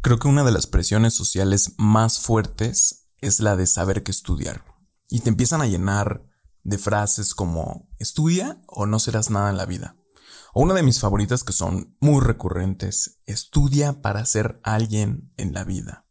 Creo que una de las presiones sociales más fuertes es la de saber qué estudiar. Y te empiezan a llenar de frases como estudia o no serás nada en la vida. O una de mis favoritas que son muy recurrentes, estudia para ser alguien en la vida.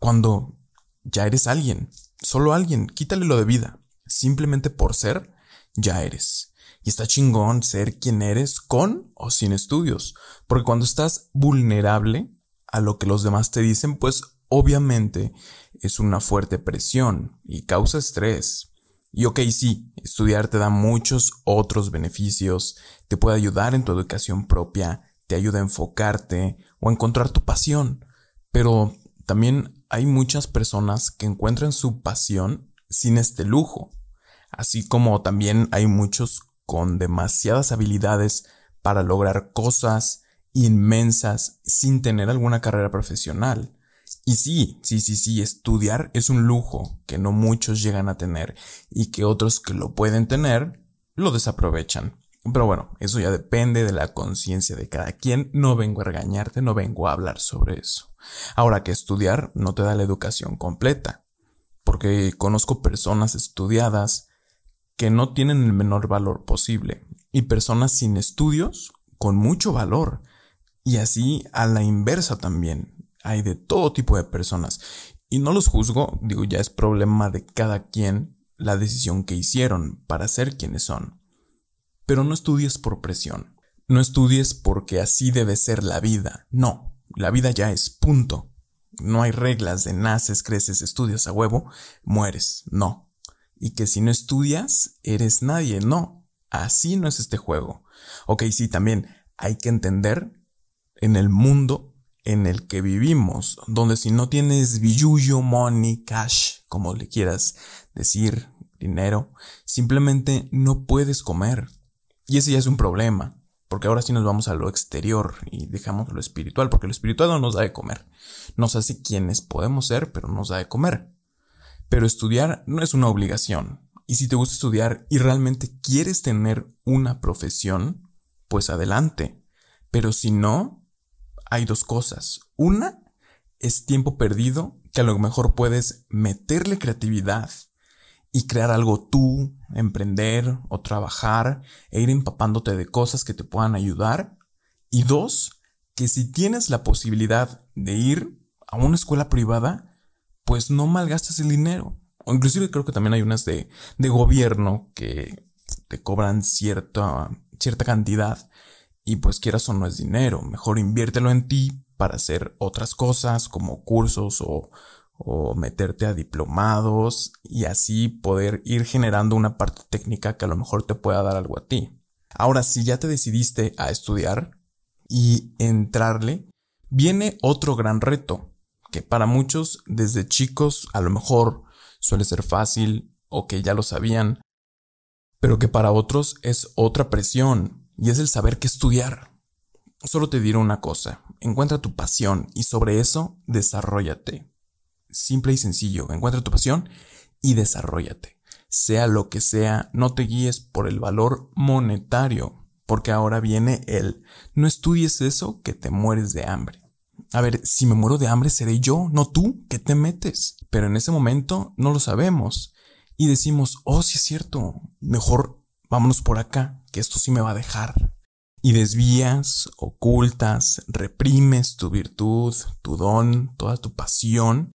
Cuando ya eres alguien, solo alguien, quítale lo de vida. Simplemente por ser, ya eres. Y está chingón ser quien eres con o sin estudios. Porque cuando estás vulnerable a lo que los demás te dicen, pues obviamente es una fuerte presión y causa estrés. Y ok, sí, estudiar te da muchos otros beneficios, te puede ayudar en tu educación propia, te ayuda a enfocarte o a encontrar tu pasión, pero también hay muchas personas que encuentran su pasión sin este lujo, así como también hay muchos con demasiadas habilidades para lograr cosas inmensas sin tener alguna carrera profesional. Y sí, sí, sí, sí, estudiar es un lujo que no muchos llegan a tener y que otros que lo pueden tener lo desaprovechan. Pero bueno, eso ya depende de la conciencia de cada quien. No vengo a regañarte, no vengo a hablar sobre eso. Ahora que estudiar no te da la educación completa, porque conozco personas estudiadas que no tienen el menor valor posible y personas sin estudios con mucho valor. Y así a la inversa también hay de todo tipo de personas. Y no los juzgo, digo, ya es problema de cada quien la decisión que hicieron para ser quienes son. Pero no estudies por presión. No estudies porque así debe ser la vida. No, la vida ya es punto. No hay reglas de naces, creces, estudias a huevo, mueres. No. Y que si no estudias, eres nadie. No. Así no es este juego. Ok, sí, también hay que entender en el mundo en el que vivimos, donde si no tienes billuyo, money, cash, como le quieras decir, dinero, simplemente no puedes comer. Y ese ya es un problema, porque ahora sí nos vamos a lo exterior y dejamos lo espiritual, porque lo espiritual no nos da de comer. Nos hace quienes podemos ser, pero nos da de comer. Pero estudiar no es una obligación. Y si te gusta estudiar y realmente quieres tener una profesión, pues adelante. Pero si no, hay dos cosas. Una es tiempo perdido que a lo mejor puedes meterle creatividad y crear algo tú, emprender o trabajar e ir empapándote de cosas que te puedan ayudar. Y dos, que si tienes la posibilidad de ir a una escuela privada, pues no malgastes el dinero. O inclusive creo que también hay unas de, de gobierno que te cobran cierta, cierta cantidad y pues quieras o no es dinero, mejor inviértelo en ti para hacer otras cosas como cursos o, o meterte a diplomados y así poder ir generando una parte técnica que a lo mejor te pueda dar algo a ti. Ahora, si ya te decidiste a estudiar y entrarle, viene otro gran reto, que para muchos desde chicos a lo mejor suele ser fácil o que ya lo sabían, pero que para otros es otra presión y es el saber qué estudiar. Solo te diré una cosa, encuentra tu pasión y sobre eso desarrollate. Simple y sencillo, encuentra tu pasión y desarrollate. Sea lo que sea, no te guíes por el valor monetario, porque ahora viene el no estudies eso que te mueres de hambre. A ver, si me muero de hambre seré yo, no tú, ¿qué te metes? Pero en ese momento no lo sabemos y decimos, oh, sí es cierto, mejor vámonos por acá, esto sí me va a dejar. Y desvías, ocultas, reprimes tu virtud, tu don, toda tu pasión,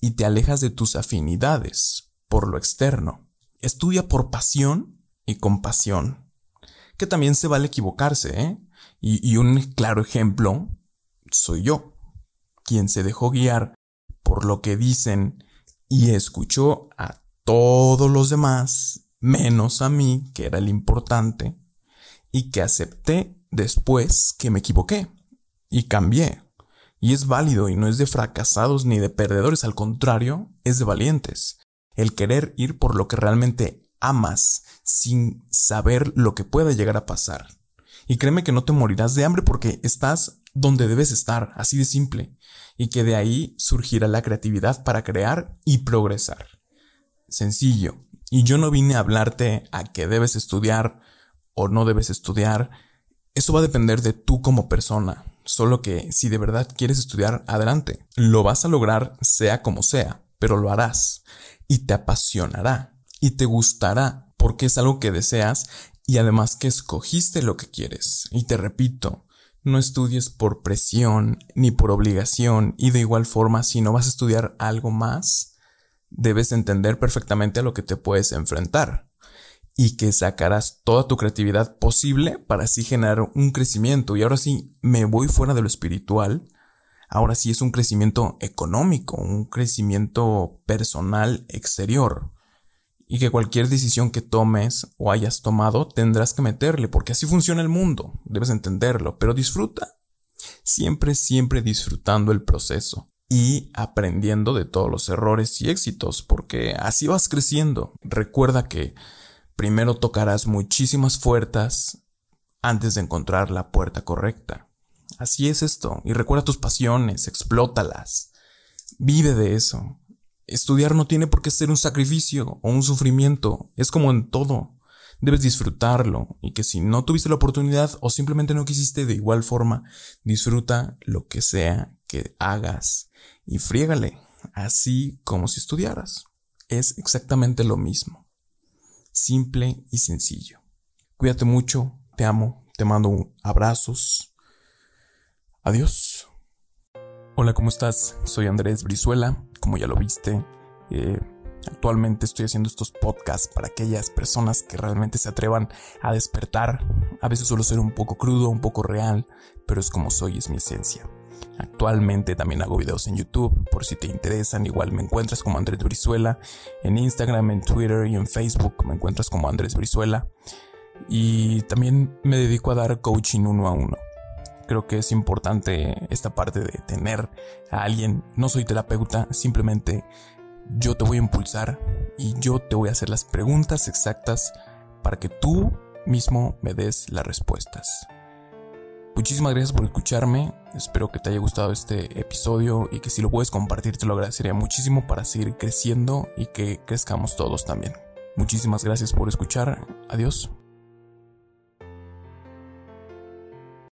y te alejas de tus afinidades por lo externo. Estudia por pasión y compasión. Que también se vale equivocarse, ¿eh? Y un claro ejemplo soy yo, quien se dejó guiar por lo que dicen y escuchó a todos los demás menos a mí, que era el importante, y que acepté después que me equivoqué y cambié. Y es válido y no es de fracasados ni de perdedores, al contrario, es de valientes. El querer ir por lo que realmente amas sin saber lo que pueda llegar a pasar. Y créeme que no te morirás de hambre porque estás donde debes estar, así de simple, y que de ahí surgirá la creatividad para crear y progresar. Sencillo, y yo no vine a hablarte a que debes estudiar o no debes estudiar. Eso va a depender de tú como persona. Solo que si de verdad quieres estudiar, adelante. Lo vas a lograr sea como sea, pero lo harás. Y te apasionará. Y te gustará porque es algo que deseas y además que escogiste lo que quieres. Y te repito, no estudies por presión ni por obligación y de igual forma si no vas a estudiar algo más, debes entender perfectamente a lo que te puedes enfrentar y que sacarás toda tu creatividad posible para así generar un crecimiento. Y ahora sí, me voy fuera de lo espiritual. Ahora sí es un crecimiento económico, un crecimiento personal exterior y que cualquier decisión que tomes o hayas tomado tendrás que meterle, porque así funciona el mundo, debes entenderlo, pero disfruta. Siempre, siempre disfrutando el proceso y aprendiendo de todos los errores y éxitos, porque así vas creciendo. Recuerda que primero tocarás muchísimas puertas antes de encontrar la puerta correcta. Así es esto, y recuerda tus pasiones, explótalas. Vive de eso, Estudiar no tiene por qué ser un sacrificio o un sufrimiento, es como en todo. Debes disfrutarlo y que si no tuviste la oportunidad o simplemente no quisiste de igual forma, disfruta lo que sea que hagas y friégale, así como si estudiaras. Es exactamente lo mismo. Simple y sencillo. Cuídate mucho, te amo, te mando abrazos. Adiós. Hola, ¿cómo estás? Soy Andrés Brizuela como ya lo viste. Eh, actualmente estoy haciendo estos podcasts para aquellas personas que realmente se atrevan a despertar. A veces suelo ser un poco crudo, un poco real, pero es como soy, es mi esencia. Actualmente también hago videos en YouTube, por si te interesan, igual me encuentras como Andrés Brizuela, en Instagram, en Twitter y en Facebook me encuentras como Andrés Brizuela. Y también me dedico a dar coaching uno a uno. Creo que es importante esta parte de tener a alguien. No soy terapeuta, simplemente yo te voy a impulsar y yo te voy a hacer las preguntas exactas para que tú mismo me des las respuestas. Muchísimas gracias por escucharme, espero que te haya gustado este episodio y que si lo puedes compartir te lo agradecería muchísimo para seguir creciendo y que crezcamos todos también. Muchísimas gracias por escuchar, adiós.